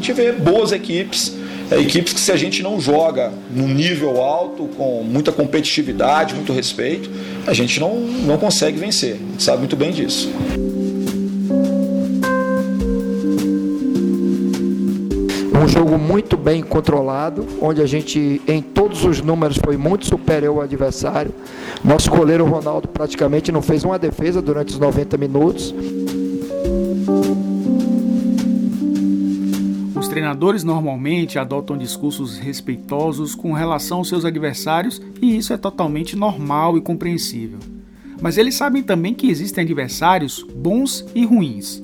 gente vê boas equipes, é, equipes que se a gente não joga num nível alto, com muita competitividade, muito respeito, a gente não, não consegue vencer. A gente sabe muito bem disso. Um jogo muito bem controlado, onde a gente, em todos os números, foi muito superior ao adversário. Nosso goleiro Ronaldo praticamente não fez uma defesa durante os 90 minutos. Treinadores normalmente adotam discursos respeitosos com relação aos seus adversários e isso é totalmente normal e compreensível. Mas eles sabem também que existem adversários bons e ruins.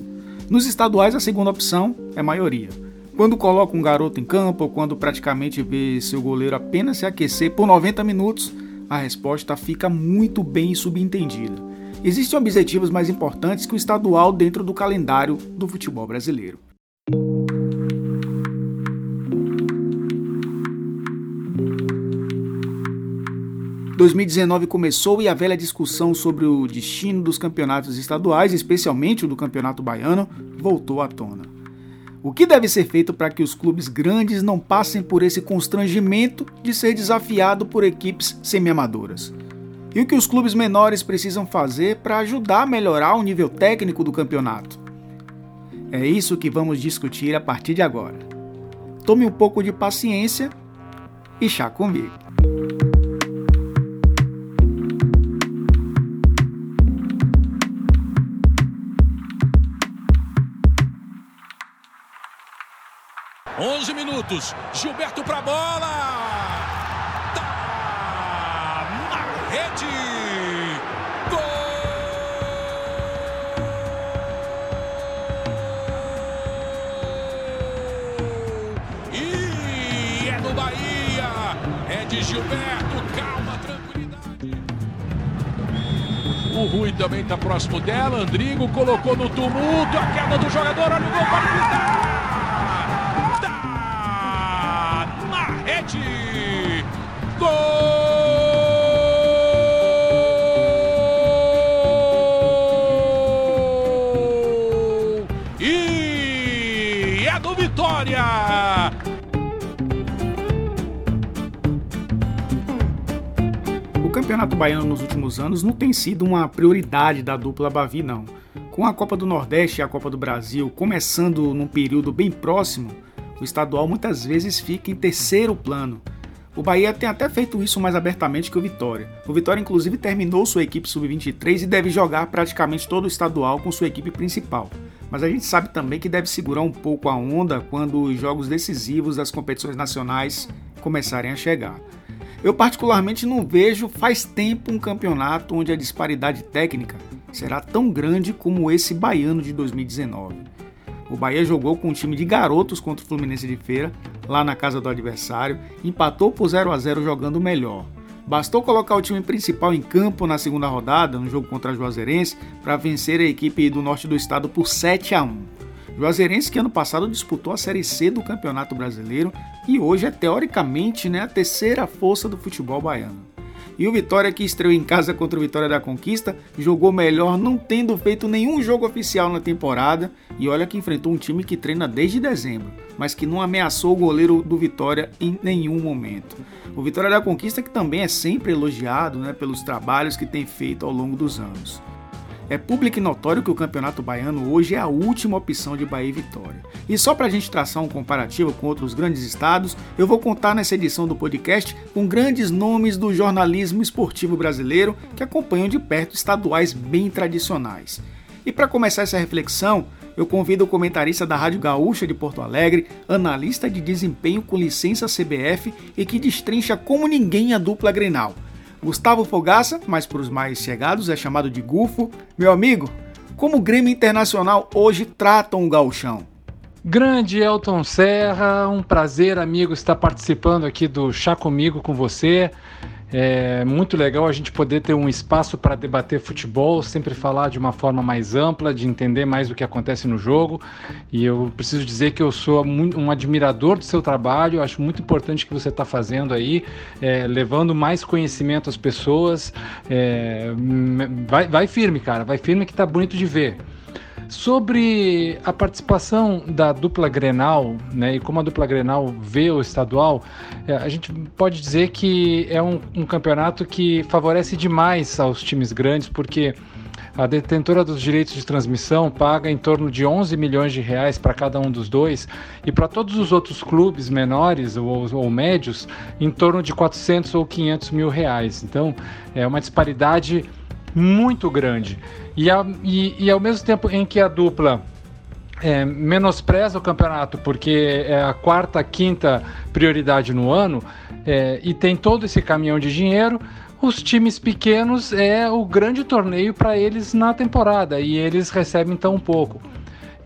Nos estaduais, a segunda opção é maioria. Quando coloca um garoto em campo ou quando praticamente vê seu goleiro apenas se aquecer por 90 minutos, a resposta fica muito bem subentendida. Existem objetivos mais importantes que o estadual dentro do calendário do futebol brasileiro. ...2019 começou e a velha discussão sobre o destino dos campeonatos estaduais, especialmente o do Campeonato Baiano, voltou à tona. O que deve ser feito para que os clubes grandes não passem por esse constrangimento de ser desafiado por equipes semi-amadoras? E o que os clubes menores precisam fazer para ajudar a melhorar o nível técnico do campeonato? É isso que vamos discutir a partir de agora. Tome um pouco de paciência e chá comigo. 11 minutos. Gilberto para a bola. Tá na rede. Gol! E é do Bahia. É de Gilberto. Calma, tranquilidade. O Rui também está próximo dela. Andrigo colocou no tumulto. A queda do jogador. Olha o gol para Gol! E é do Vitória! O Campeonato Baiano nos últimos anos não tem sido uma prioridade da dupla Bavi, não. Com a Copa do Nordeste e a Copa do Brasil começando num período bem próximo, o estadual muitas vezes fica em terceiro plano. O Bahia tem até feito isso mais abertamente que o Vitória. O Vitória, inclusive, terminou sua equipe sub-23 e deve jogar praticamente todo o estadual com sua equipe principal. Mas a gente sabe também que deve segurar um pouco a onda quando os jogos decisivos das competições nacionais começarem a chegar. Eu, particularmente, não vejo faz tempo um campeonato onde a disparidade técnica será tão grande como esse baiano de 2019. O Bahia jogou com um time de garotos contra o Fluminense de Feira, lá na casa do adversário, empatou por 0 a 0 jogando melhor. Bastou colocar o time principal em campo na segunda rodada, no jogo contra a Juazeirense, para vencer a equipe do norte do estado por 7 a 1. Juazeirense que ano passado disputou a Série C do Campeonato Brasileiro e hoje é teoricamente né, a terceira força do futebol baiano. E o Vitória, que estreou em casa contra o Vitória da Conquista, jogou melhor, não tendo feito nenhum jogo oficial na temporada. E olha que enfrentou um time que treina desde dezembro, mas que não ameaçou o goleiro do Vitória em nenhum momento. O Vitória da Conquista, que também é sempre elogiado né, pelos trabalhos que tem feito ao longo dos anos. É público e notório que o Campeonato Baiano hoje é a última opção de Bahia e Vitória. E só para a gente traçar um comparativo com outros grandes estados, eu vou contar nessa edição do podcast com grandes nomes do jornalismo esportivo brasileiro que acompanham de perto estaduais bem tradicionais. E para começar essa reflexão, eu convido o comentarista da Rádio Gaúcha de Porto Alegre, analista de desempenho com licença CBF e que destrincha como ninguém a dupla Grenal. Gustavo Fogaça, mas para os mais chegados é chamado de Gufo. Meu amigo, como o Grêmio Internacional hoje tratam o gauchão? Grande Elton Serra, um prazer, amigo, estar participando aqui do Chá Comigo com você. É muito legal a gente poder ter um espaço para debater futebol, sempre falar de uma forma mais ampla, de entender mais o que acontece no jogo. E eu preciso dizer que eu sou um admirador do seu trabalho, acho muito importante o que você está fazendo aí, é, levando mais conhecimento às pessoas. É, vai, vai firme, cara, vai firme que tá bonito de ver. Sobre a participação da dupla Grenal, né, e como a dupla Grenal vê o estadual, é, a gente pode dizer que é um, um campeonato que favorece demais aos times grandes, porque a detentora dos direitos de transmissão paga em torno de 11 milhões de reais para cada um dos dois e para todos os outros clubes menores ou, ou, médios em torno de 400 ou 500 mil reais. Então é uma disparidade muito grande. E, a, e, e ao mesmo tempo em que a dupla é, menospreza o campeonato porque é a quarta, quinta prioridade no ano é, e tem todo esse caminhão de dinheiro, os times pequenos é o grande torneio para eles na temporada e eles recebem tão pouco.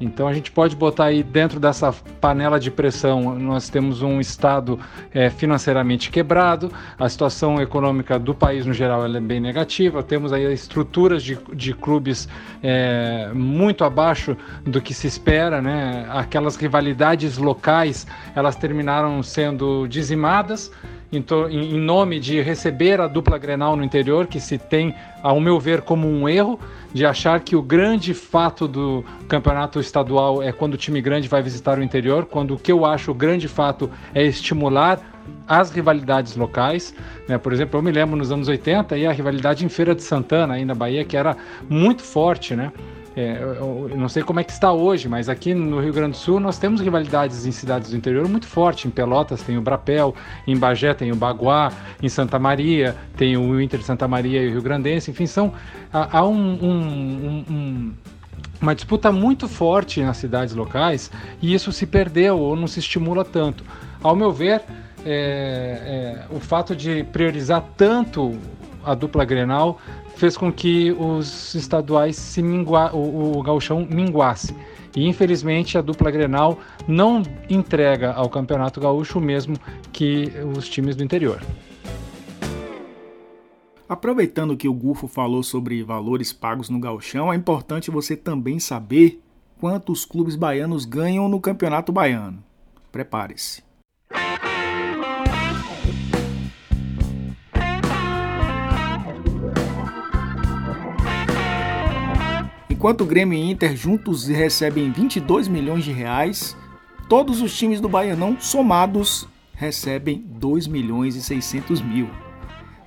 Então a gente pode botar aí dentro dessa panela de pressão, nós temos um estado é, financeiramente quebrado, a situação econômica do país no geral é bem negativa, temos aí estruturas de, de clubes é, muito abaixo do que se espera, né? Aquelas rivalidades locais, elas terminaram sendo dizimadas em, nome de receber a dupla Grenal no interior, que se tem, ao meu ver, como um erro, de achar que o grande fato do campeonato estadual é quando o time grande vai visitar o interior, quando o que eu acho o grande fato é estimular as rivalidades locais. Né? Por exemplo, eu me lembro nos anos 80 e a rivalidade em Feira de Santana, aí na Bahia, que era muito forte, né? É, eu, eu não sei como é que está hoje, mas aqui no Rio Grande do Sul nós temos rivalidades em cidades do interior muito forte. Em Pelotas tem o Brapel, em Bagé tem o Baguá, em Santa Maria tem o Inter de Santa Maria e o Rio Grandense. Enfim, são, há, há um, um, um, uma disputa muito forte nas cidades locais e isso se perdeu ou não se estimula tanto. Ao meu ver, é, é, o fato de priorizar tanto a dupla Grenal fez com que os estaduais se mingua, o, o gauchão minguasse. E infelizmente a dupla Grenal não entrega ao Campeonato Gaúcho o mesmo que os times do interior. Aproveitando que o Gufo falou sobre valores pagos no gauchão, é importante você também saber quanto os clubes baianos ganham no Campeonato Baiano. Prepare-se. Enquanto Grêmio e Inter juntos recebem 22 milhões de reais, todos os times do Baianão somados recebem 2 milhões e 600 mil.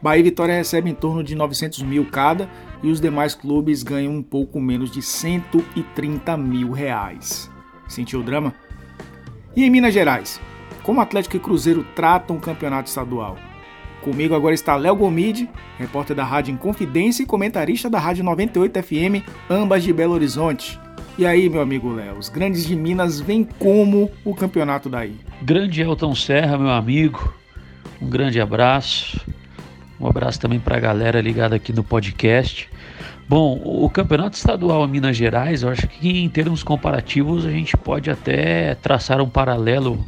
Bahia e Vitória recebem em torno de 900 mil cada e os demais clubes ganham um pouco menos de 130 mil reais. Sentiu o drama? E em Minas Gerais, como Atlético e Cruzeiro tratam o campeonato estadual? Comigo agora está Léo Gomide, repórter da Rádio Inconfidência e comentarista da Rádio 98 FM, ambas de Belo Horizonte. E aí, meu amigo Léo, os grandes de Minas vêm como o campeonato daí? Grande Elton Serra, meu amigo, um grande abraço. Um abraço também para a galera ligada aqui no podcast. Bom, o campeonato estadual em Minas Gerais, eu acho que em termos comparativos a gente pode até traçar um paralelo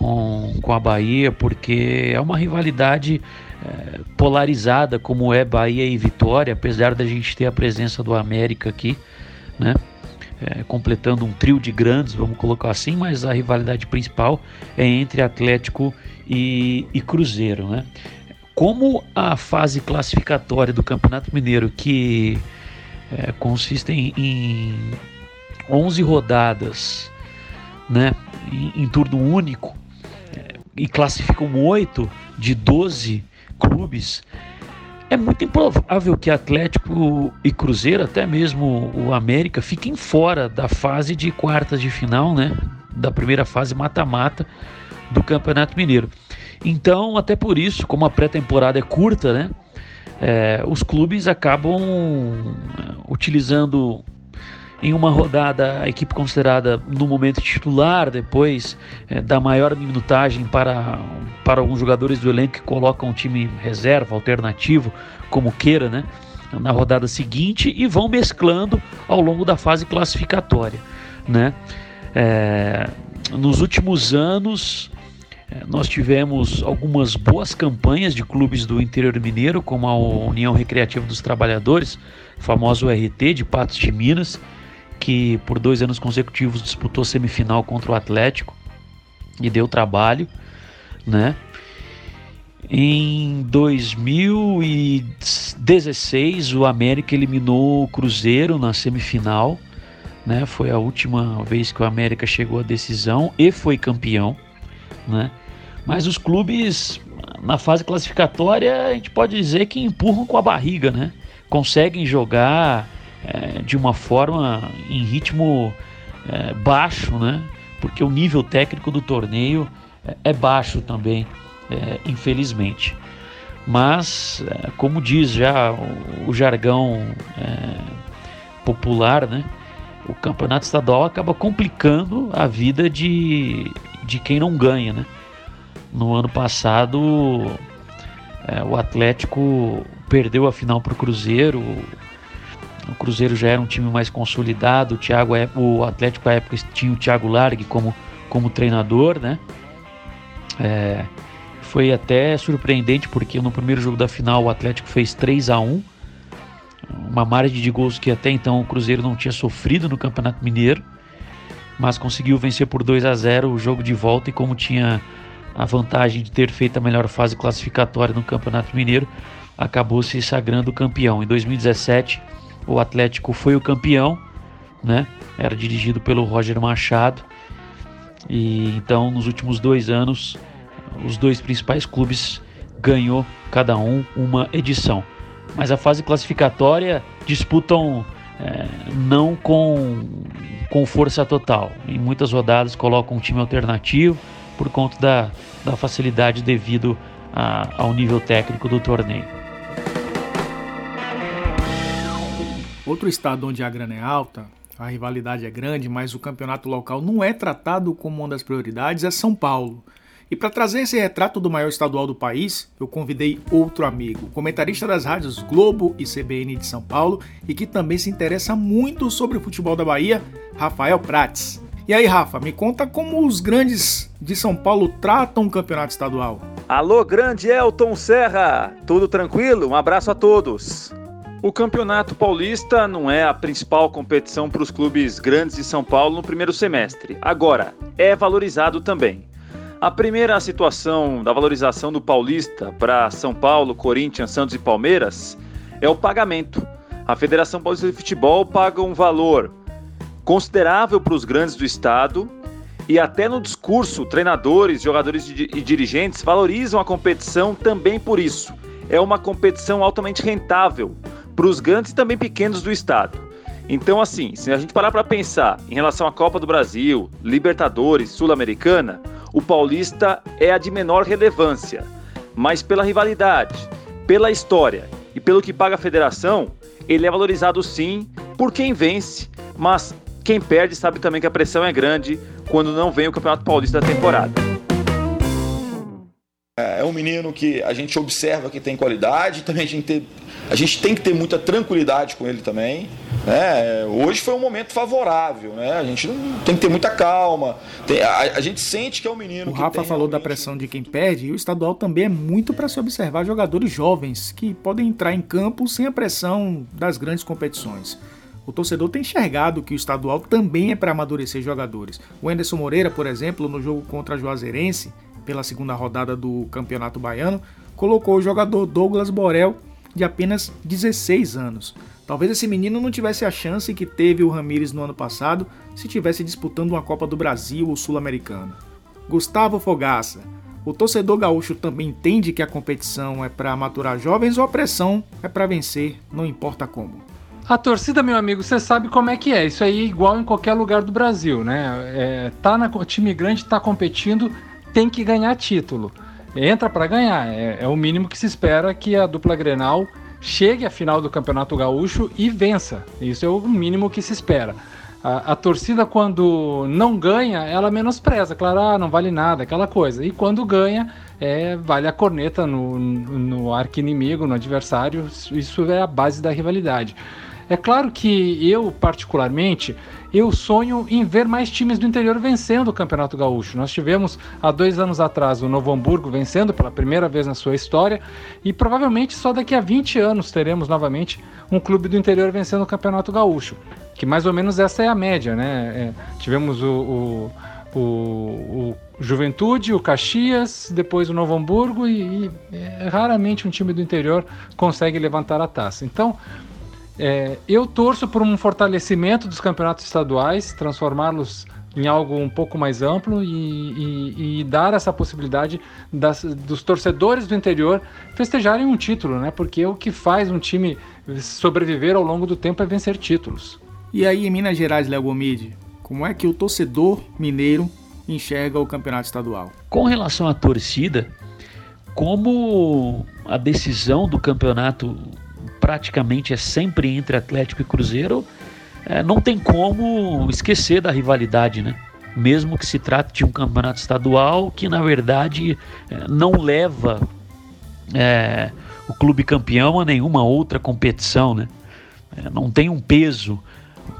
com, com a Bahia, porque é uma rivalidade é, polarizada, como é Bahia e Vitória, apesar da gente ter a presença do América aqui, né? É, completando um trio de grandes, vamos colocar assim, mas a rivalidade principal é entre Atlético e, e Cruzeiro, né? Como a fase classificatória do Campeonato Mineiro, que é, consiste em, em 11 rodadas, né, em, em turno único, e classificam oito de 12 clubes, é muito improvável que Atlético e Cruzeiro, até mesmo o América, fiquem fora da fase de quartas de final, né? Da primeira fase mata-mata do Campeonato Mineiro. Então, até por isso, como a pré-temporada é curta, né? É, os clubes acabam é, utilizando em uma rodada a equipe considerada no momento titular, depois é, dá maior minutagem para, para alguns jogadores do elenco que colocam um time reserva, alternativo, como queira, né? Na rodada seguinte e vão mesclando ao longo da fase classificatória, né? É, nos últimos anos é, nós tivemos algumas boas campanhas de clubes do interior mineiro, como a União Recreativa dos Trabalhadores, famoso RT de Patos de Minas, que por dois anos consecutivos disputou semifinal contra o Atlético e deu trabalho, né? Em 2016, o América eliminou o Cruzeiro na semifinal, né? Foi a última vez que o América chegou à decisão e foi campeão, né? Mas os clubes na fase classificatória a gente pode dizer que empurram com a barriga, né? Conseguem jogar é, de uma forma em ritmo é, baixo, né? Porque o nível técnico do torneio é, é baixo também, é, infelizmente. Mas, é, como diz já o, o jargão é, popular, né? O campeonato estadual acaba complicando a vida de, de quem não ganha, né? No ano passado, o Atlético perdeu a final para o Cruzeiro, o Cruzeiro já era um time mais consolidado, o, Thiago, é, o Atlético à época tinha o Thiago Largue como, como treinador, né? É, foi até surpreendente porque no primeiro jogo da final o Atlético fez 3 a 1 uma margem de gols que até então o Cruzeiro não tinha sofrido no Campeonato Mineiro, mas conseguiu vencer por 2 a 0 o jogo de volta e como tinha a vantagem de ter feito a melhor fase classificatória no Campeonato Mineiro, acabou se sagrando campeão. Em 2017, o Atlético foi o campeão, né? Era dirigido pelo Roger Machado. E então, nos últimos dois anos, os dois principais clubes ganhou cada um uma edição. Mas a fase classificatória disputam é, não com, com força total. Em muitas rodadas colocam um time alternativo por conta da, da facilidade devido a, ao nível técnico do torneio. Outro estado onde a grana é alta, a rivalidade é grande, mas o campeonato local não é tratado como uma das prioridades é São Paulo. E para trazer esse retrato do maior estadual do país, eu convidei outro amigo, comentarista das rádios Globo e CBN de São Paulo e que também se interessa muito sobre o futebol da Bahia, Rafael Prates. E aí, Rafa, me conta como os grandes de São Paulo tratam o campeonato estadual. Alô, grande Elton Serra! Tudo tranquilo? Um abraço a todos. O Campeonato Paulista não é a principal competição para os clubes grandes de São Paulo no primeiro semestre. Agora, é valorizado também. A primeira situação da valorização do Paulista para São Paulo, Corinthians, Santos e Palmeiras é o pagamento. A Federação Paulista de Futebol paga um valor considerável para os grandes do estado e até no discurso, treinadores, jogadores e dirigentes valorizam a competição também por isso. É uma competição altamente rentável para os grandes e também pequenos do estado. Então, assim, se a gente parar para pensar em relação à Copa do Brasil, Libertadores, Sul-Americana, o Paulista é a de menor relevância. Mas pela rivalidade, pela história e pelo que paga a federação, ele é valorizado sim por quem vence, mas quem perde sabe também que a pressão é grande quando não vem o Campeonato Paulista da temporada. É, é um menino que a gente observa que tem qualidade, também a gente a gente tem que ter muita tranquilidade com ele também. Né? Hoje foi um momento favorável, né? A gente tem que ter muita calma. Tem, a, a, gente sente que é um menino. O Rafa falou realmente... da pressão de quem perde e o estadual também é muito para se observar jogadores jovens que podem entrar em campo sem a pressão das grandes competições. O torcedor tem enxergado que o estadual também é para amadurecer jogadores. O Anderson Moreira, por exemplo, no jogo contra a Juazeirense, pela segunda rodada do Campeonato Baiano, colocou o jogador Douglas Borel, de apenas 16 anos. Talvez esse menino não tivesse a chance que teve o Ramires no ano passado se tivesse disputando uma Copa do Brasil ou Sul-Americana. Gustavo Fogaça. O torcedor gaúcho também entende que a competição é para maturar jovens ou a pressão é para vencer, não importa como. A torcida, meu amigo, você sabe como é que é. Isso aí é igual em qualquer lugar do Brasil, né? É, tá na, time grande está competindo, tem que ganhar título. Entra para ganhar. É, é, o mínimo que se espera que a dupla Grenal chegue à final do Campeonato Gaúcho e vença. Isso é o mínimo que se espera. A, a, torcida, quando não ganha, ela menospreza, claro, ah, não vale nada, aquela coisa. E quando ganha, é, vale a corneta no, no arqui-inimigo, no adversário. Isso é a base da rivalidade. É claro que eu, particularmente, eu sonho em ver mais times do interior vencendo o Campeonato Gaúcho. Nós tivemos há dois anos atrás o Novo Hamburgo vencendo pela primeira vez na sua história e provavelmente só daqui a 20 anos teremos novamente um clube do interior vencendo o Campeonato Gaúcho. Que mais ou menos essa é a média, né? É, tivemos o, o, o, o, Juventude, o Caxias, depois o Novo Hamburgo e, e é, raramente um time do interior consegue levantar a taça. Então É, eu torço por um fortalecimento dos campeonatos estaduais, transformá-los em algo um pouco mais amplo e, e, e dar essa possibilidade das, dos torcedores do interior festejarem um título, né? Porque o que faz um time sobreviver ao longo do tempo é vencer títulos. E aí em Minas Gerais, Léo Gomide, como é que o torcedor mineiro enxerga o campeonato estadual? Com relação à torcida, como a decisão do campeonato praticamente é sempre entre Atlético e Cruzeiro, é, não tem como esquecer da rivalidade, né? Mesmo que se trate de um campeonato estadual que, na verdade, é, não leva é, o clube campeão a nenhuma outra competição, né? É, não tem um peso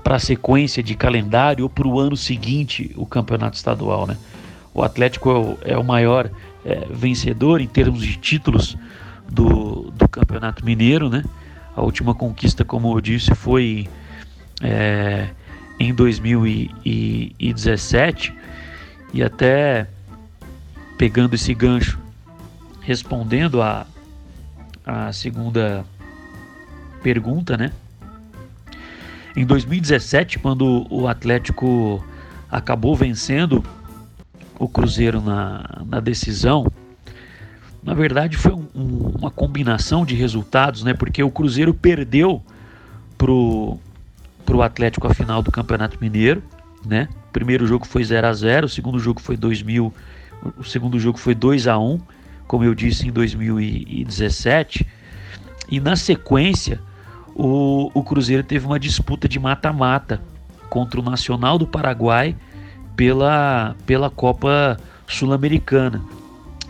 para a sequência de calendário ou para o ano seguinte o campeonato estadual, né? O Atlético é o, é o maior é, vencedor em termos de títulos do, do Campeonato Mineiro, né? A última conquista, como eu disse, foi é, em 2017 e até pegando esse gancho, respondendo a, a segunda pergunta, né? Em 2017, quando o Atlético acabou vencendo o Cruzeiro na, na decisão, na verdade foi um, um, uma combinação de resultados, né? Porque o Cruzeiro perdeu pro para o Atlético a final do Campeonato Mineiro, né? Primeiro jogo foi 0 a 0, o segundo jogo foi 2000, o segundo jogo foi 2 a 1, como eu disse em 2017. E na sequência, o, o Cruzeiro teve uma disputa de mata-mata contra o Nacional do Paraguai pela, pela Copa Sul-Americana.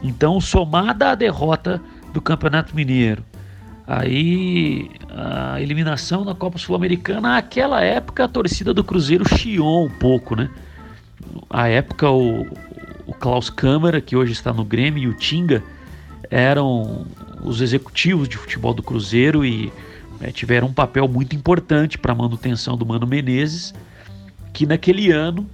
Então, somada a derrota do Campeonato Mineiro, Aí a eliminação na Copa Sul-Americana, naquela época a torcida do Cruzeiro chiou um pouco, né? A época o, o Klaus Câmara, que hoje está no Grêmio, e o Tinga eram os executivos de futebol do Cruzeiro e é, tiveram um papel muito importante para a manutenção do Mano Menezes, que naquele ano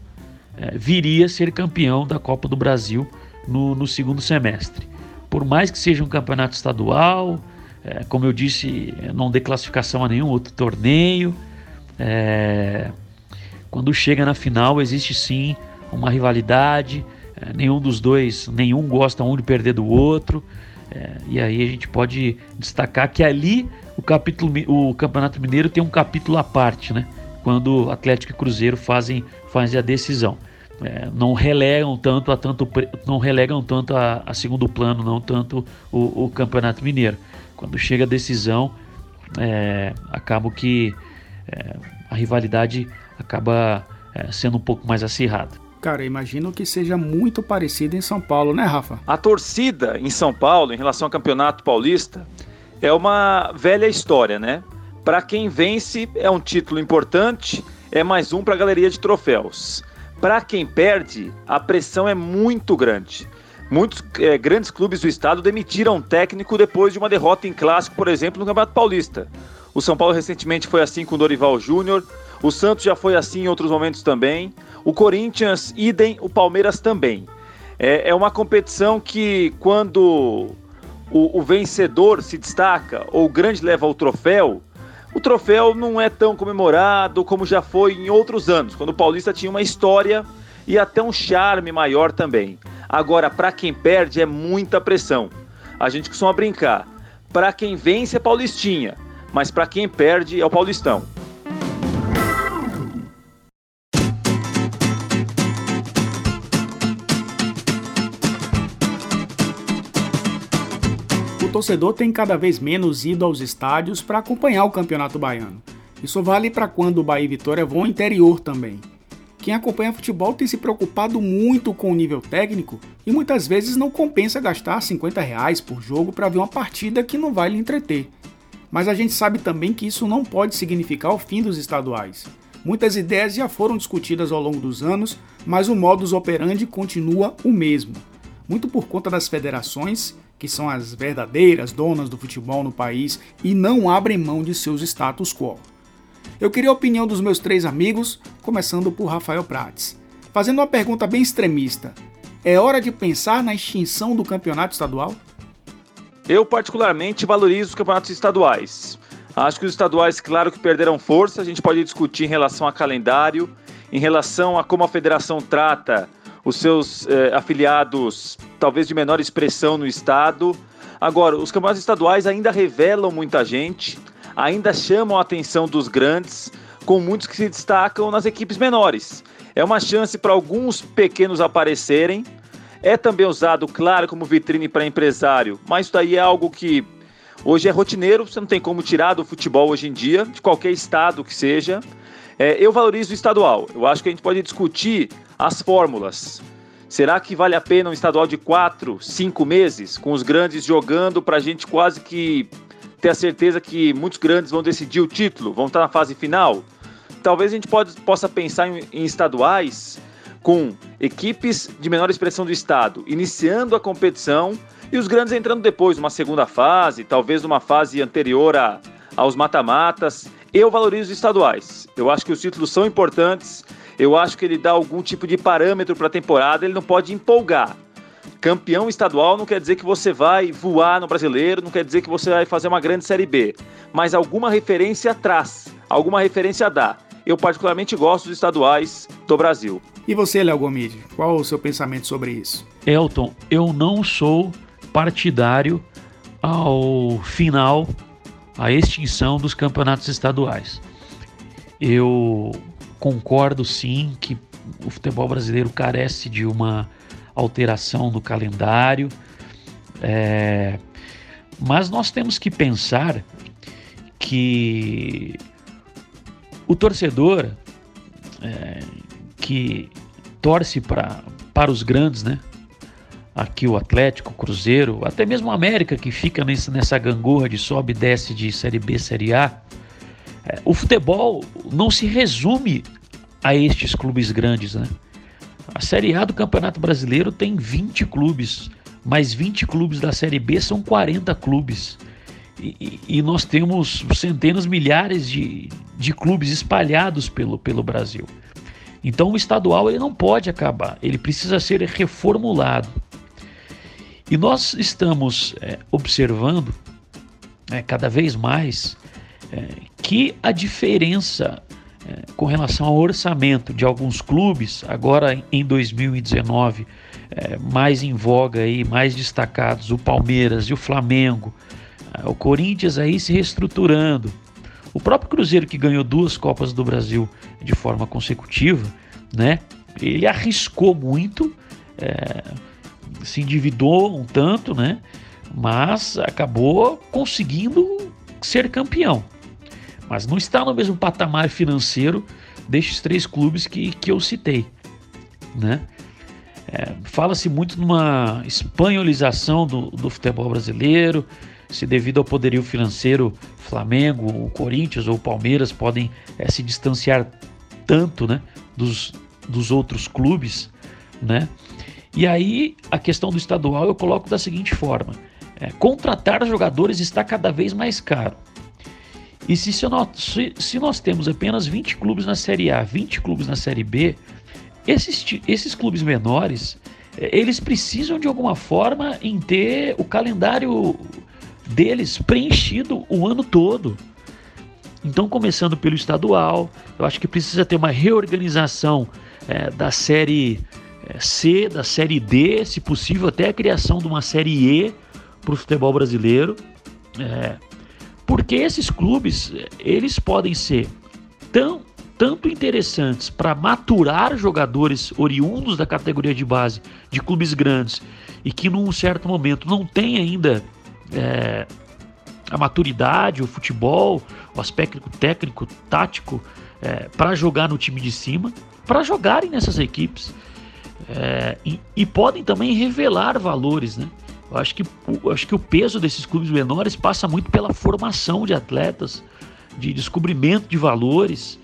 é, viria a ser campeão da Copa do Brasil no, no segundo semestre. Por mais que seja um campeonato estadual, é, como eu disse, não dê classificação a nenhum outro torneio. É, quando chega na final, existe sim uma rivalidade. É, nenhum dos dois, nenhum gosta um de perder do outro. É, e aí a gente pode destacar que ali o capítulo, o Campeonato Mineiro tem um capítulo à parte, né? Quando Atlético e Cruzeiro fazem, fazem a decisão. É, não relegam tanto a tanto não relegam tanto a, a segundo plano não tanto o, o campeonato mineiro quando chega a decisão, é, acaba que é, a rivalidade acaba é, sendo um pouco mais acirrada. Cara, imagino que seja muito parecido em São Paulo, né, Rafa? A torcida em São Paulo, em relação ao Campeonato Paulista, é uma velha história, né? Para quem vence, é um título importante, é mais um para a galeria de troféus. Para quem perde, a pressão é muito grande. Muitos é, grandes clubes do estado demitiram técnico depois de uma derrota em clássico, por exemplo, no Campeonato Paulista. O São Paulo recentemente foi assim com o Dorival Júnior, o Santos já foi assim em outros momentos também, o Corinthians, idem, o Palmeiras também. É, é uma competição que, quando o, o vencedor se destaca ou o grande leva o troféu, o troféu não é tão comemorado como já foi em outros anos, quando o Paulista tinha uma história e até um charme maior também. Agora, para quem perde é muita pressão. A gente costuma brincar. Para quem vence é Paulistinha, mas para quem perde é o Paulistão. Torcedor tem cada vez menos ido aos estádios para acompanhar o Campeonato Baiano. Isso vale para quando o Bahia e Vitória vão ao interior também. Quem acompanha futebol tem se preocupado muito com o nível técnico e muitas vezes não compensa gastar 50 reais por jogo para ver uma partida que não vai lhe entreter. Mas a gente sabe também que isso não pode significar o fim dos estaduais. Muitas ideias já foram discutidas ao longo dos anos, mas o modus operandi continua o mesmo. Muito por conta das federações, que são as verdadeiras donas do futebol no país e não abrem mão de seus status quo. Eu queria a opinião dos meus três amigos, começando por Rafael Prates. Fazendo uma pergunta bem extremista: é hora de pensar na extinção do campeonato estadual? Eu, particularmente, valorizo os campeonatos estaduais. Acho que os estaduais, claro que perderam força, a gente pode discutir em relação a calendário, em relação a como a federação trata os seus eh, afiliados, talvez de menor expressão no estado. Agora, os campeonatos estaduais ainda revelam muita gente, ainda chamam a atenção dos grandes, com muitos que se destacam nas equipes menores. É uma chance para alguns pequenos aparecerem. É também usado, claro, como vitrine para empresário, mas isso daí é algo que hoje é rotineiro, você não tem como tirar do futebol hoje em dia, de qualquer estado que seja. É, eu valorizo o estadual. Eu acho que a gente pode discutir as fórmulas. Será que vale a pena um estadual de quatro, cinco meses, com os grandes jogando para a gente quase que ter a certeza que muitos grandes vão decidir o título, vão estar na fase final? Talvez a gente pode, possa pensar em, em estaduais com equipes de menor expressão do estado iniciando a competição e os grandes entrando depois, numa segunda fase, talvez numa fase anterior a, aos mata-matas. Eu valorizo os estaduais. Eu acho que os títulos são importantes. Eu acho que ele dá algum tipo de parâmetro para a temporada. Ele não pode empolgar. Campeão estadual não quer dizer que você vai voar no brasileiro, não quer dizer que você vai fazer uma grande Série B. Mas alguma referência traz, alguma referência dá. Eu particularmente gosto dos estaduais do Brasil. E você, Léo Gomide, qual o seu pensamento sobre isso? Elton, eu não sou partidário ao final, à extinção dos campeonatos estaduais. Eu concordo sim que o futebol brasileiro carece de uma alteração no calendário, é, mas nós temos que pensar que o torcedor é, que torce pra, para os grandes, né? Aqui o Atlético, o Cruzeiro, até mesmo o América que fica nessa, nessa gangorra de sobe e desce de Série B, Série A. É, o futebol não se resume a estes clubes grandes, né? A Série A do Campeonato Brasileiro tem 20 clubes, mas 20 clubes da Série B são 40 clubes. E, e, nós temos centenas, milhares de, de clubes espalhados pelo, pelo Brasil. Então o estadual ele não pode acabar, ele precisa ser reformulado. E nós estamos é, observando é, cada vez mais é, que a diferença é, com relação ao orçamento de alguns clubes, agora em 2019, é, mais em voga aí, mais destacados, o Palmeiras e o Flamengo, o Corinthians aí se reestruturando. O próprio Cruzeiro que ganhou duas Copas do Brasil de forma consecutiva, né? Ele arriscou muito, é, se endividou um tanto, né? Mas acabou conseguindo ser campeão. Mas não está no mesmo patamar financeiro destes três clubes que, que eu citei, né? É, Fala-se muito numa espanholização do, do futebol brasileiro, se devido ao poderio financeiro, Flamengo, o Corinthians ou o Palmeiras podem é, se distanciar tanto né, dos, dos outros clubes, né? E aí a questão do estadual eu coloco da seguinte forma: é, contratar jogadores está cada vez mais caro. E se, se, nós, se, se nós temos apenas 20 clubes na Série A, 20 clubes na Série B, esses, esses clubes menores, é, eles precisam de alguma forma em ter o calendário deles preenchido o ano todo. Então, começando pelo estadual, eu acho que precisa ter uma reorganização é, da série é, C, da série D, se possível, até a criação de uma série E para o futebol brasileiro. É, porque esses clubes eles podem ser tão tanto interessantes para maturar jogadores oriundos da categoria de base de clubes grandes e que num certo momento não tem ainda é, a maturidade, o futebol, o aspecto técnico, tático é, para jogar no time de cima, para jogarem nessas equipes. É, e, e, podem também revelar valores, né? Eu acho que, eu acho que o peso desses clubes menores passa muito pela formação de atletas, de descobrimento de valores,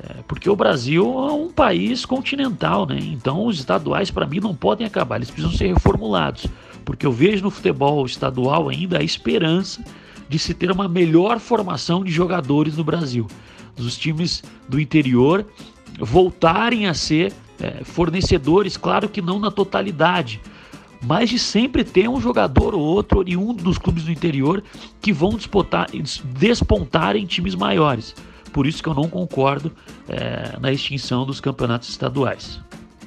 é, porque o Brasil é um país continental, né? Então os estaduais para mim não podem acabar, eles precisam ser reformulados porque eu vejo no futebol estadual ainda a esperança de se ter uma melhor formação de jogadores no Brasil. Os times do interior voltarem a ser é, fornecedores, claro que não na totalidade, mas de sempre ter um jogador ou outro oriundo dos clubes do interior que vão disputar, despontar em times maiores. Por isso que eu não concordo é, na extinção dos campeonatos estaduais.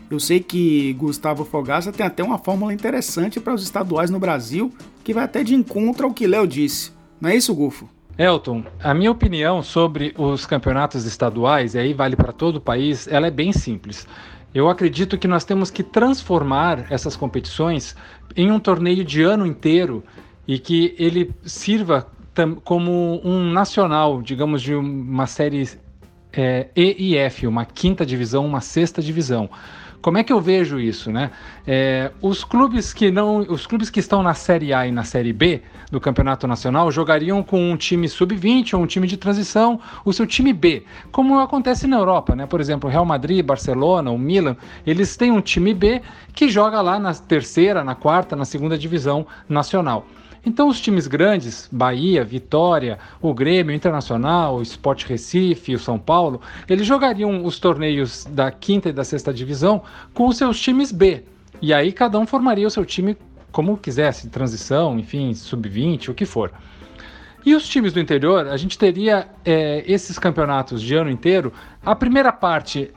Eu sei que Gustavo Fogaça tem até uma fórmula interessante para os estaduais no Brasil, que vai até de encontro ao que Léo disse. Não é isso, Gufo? Elton, a minha opinião sobre os campeonatos estaduais, e aí vale para todo o país, ela é bem simples. Eu acredito que nós temos que transformar essas competições em um torneio de ano inteiro e que ele sirva como um nacional, digamos, de uma série é, E e F, uma quinta divisão, uma sexta divisão. Como é que eu vejo isso, né? É, os clubes que não, os clubes que estão na Série A e na Série B do Campeonato Nacional jogariam com um time sub-20 ou um time de transição, o seu time B, como acontece na Europa, né? Por exemplo, Real Madrid, Barcelona, o Milan, eles têm um time B que joga lá na terceira, na quarta, na segunda divisão nacional. Então, os times grandes, Bahia, Vitória, o Grêmio, Internacional, o Sport Recife, o São Paulo, eles jogariam os torneios da quinta e da sexta divisão com os seus times B. E aí cada um formaria o seu time como quisesse, transição, enfim, sub-20, o que for. E os times do interior, a gente teria é, esses campeonatos de ano inteiro. A primeira parte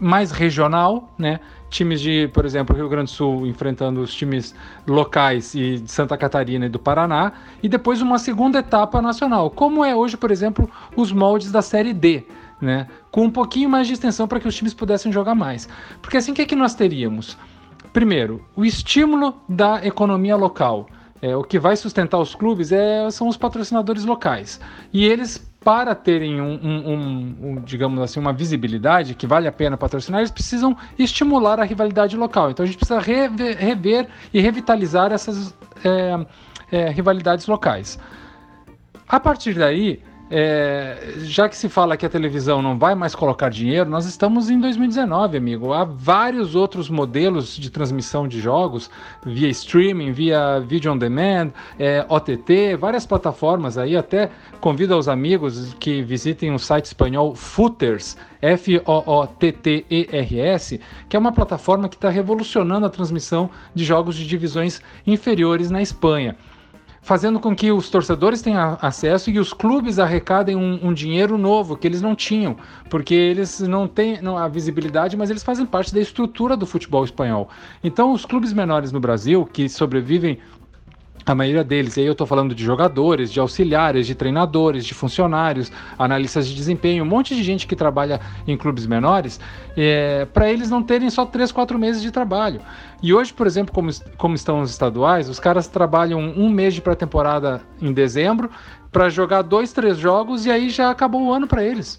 mais regional, né? Times de, por exemplo, Rio Grande do Sul enfrentando os times locais e de Santa Catarina e do Paraná, e depois uma segunda etapa nacional, como é hoje, por exemplo, os moldes da Série D, né? Com um pouquinho mais de extensão para que os times pudessem jogar mais. Porque assim, o que, é que nós teríamos? Primeiro, o estímulo da economia local. É, o que vai sustentar os clubes é, são os patrocinadores locais. E eles para terem um, um, um, um, digamos assim, uma visibilidade que vale a pena patrocinar, eles precisam estimular a rivalidade local. Então a gente precisa rever, rever e revitalizar essas é, é, rivalidades locais. A partir daí, é, já que se fala que a televisão não vai mais colocar dinheiro, nós estamos em 2019, amigo. Há vários outros modelos de transmissão de jogos via streaming, via video on demand, é, OTT, várias plataformas aí. Até convido aos amigos que visitem o site espanhol Footers, F-O-O-T-T-E-R-S, que é uma plataforma que está revolucionando a transmissão de jogos de divisões inferiores na Espanha fazendo com que os torcedores tenham acesso e os clubes arrecadem um, um dinheiro novo que eles não tinham, porque eles não têm não, a visibilidade, mas eles fazem parte da estrutura do futebol espanhol. Então, os clubes menores no Brasil que sobrevivem a maioria deles, e aí eu estou falando de jogadores, de auxiliares, de treinadores, de funcionários, analistas de desempenho, um monte de gente que trabalha em clubes menores, é, para eles não terem só 3, 4 meses de trabalho. E hoje, por exemplo, como, como estão os estaduais, os caras trabalham um mês de pré-temporada em dezembro para jogar dois, três jogos e aí já acabou o ano para eles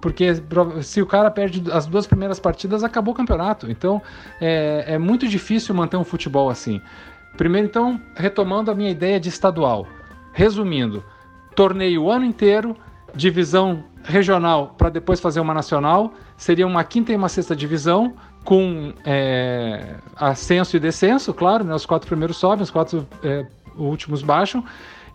porque se o cara perde as duas primeiras partidas, acabou o campeonato. Então é, é, muito difícil manter um futebol assim. Primeiro, então, retomando a minha ideia de estadual. Resumindo, torneio o ano inteiro, divisão regional para depois fazer uma nacional, seria uma quinta e uma sexta divisão, com é, ascenso e descenso, claro, né? os quatro primeiros sobem, os quatro é, últimos baixam.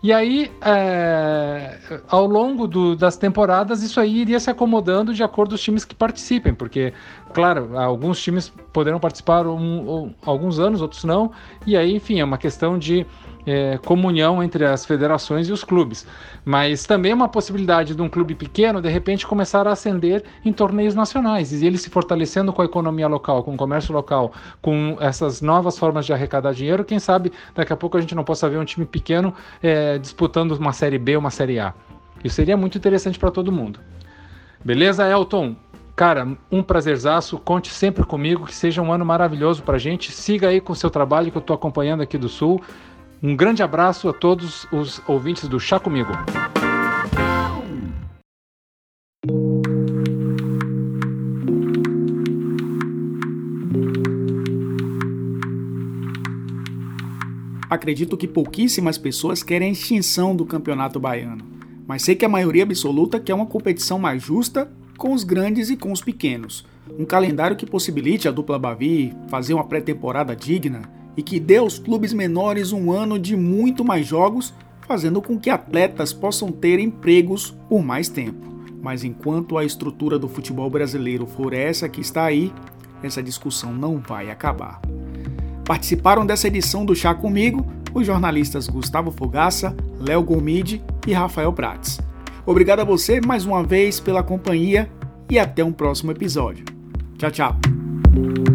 E aí, é, ao longo do, das temporadas, isso aí iria se acomodando de acordo com os times que participem, porque, claro, alguns times poderão participar um, um, alguns anos, outros não, e aí, enfim, é uma questão de é, comunhão entre as federações e os clubes. Mas também é uma possibilidade de um clube pequeno, de repente, começar a ascender em torneios nacionais e ele se fortalecendo com a economia local, com o comércio local, com essas novas formas de arrecadar dinheiro. Quem sabe daqui a pouco a gente não possa ver um time pequeno é, disputando uma Série B uma Série A. Isso seria muito interessante para todo mundo. Beleza, Elton? Cara, um prazerzaço. Conte sempre comigo. Que seja um ano maravilhoso para gente. Siga aí com o seu trabalho que eu estou acompanhando aqui do Sul. Um grande abraço a todos os ouvintes do Chá Comigo. Acredito que pouquíssimas pessoas querem a extinção do campeonato baiano, mas sei que a maioria absoluta quer uma competição mais justa com os grandes e com os pequenos. Um calendário que possibilite a dupla Bavi fazer uma pré-temporada digna e que dê aos clubes menores um ano de muito mais jogos, fazendo com que atletas possam ter empregos por mais tempo. Mas enquanto a estrutura do futebol brasileiro for essa que está aí, essa discussão não vai acabar. Participaram dessa edição do Chá Comigo os jornalistas Gustavo Fogaça, Léo Gomide e Rafael Prates. Obrigado a você mais uma vez pela companhia e até um próximo episódio. Tchau, tchau.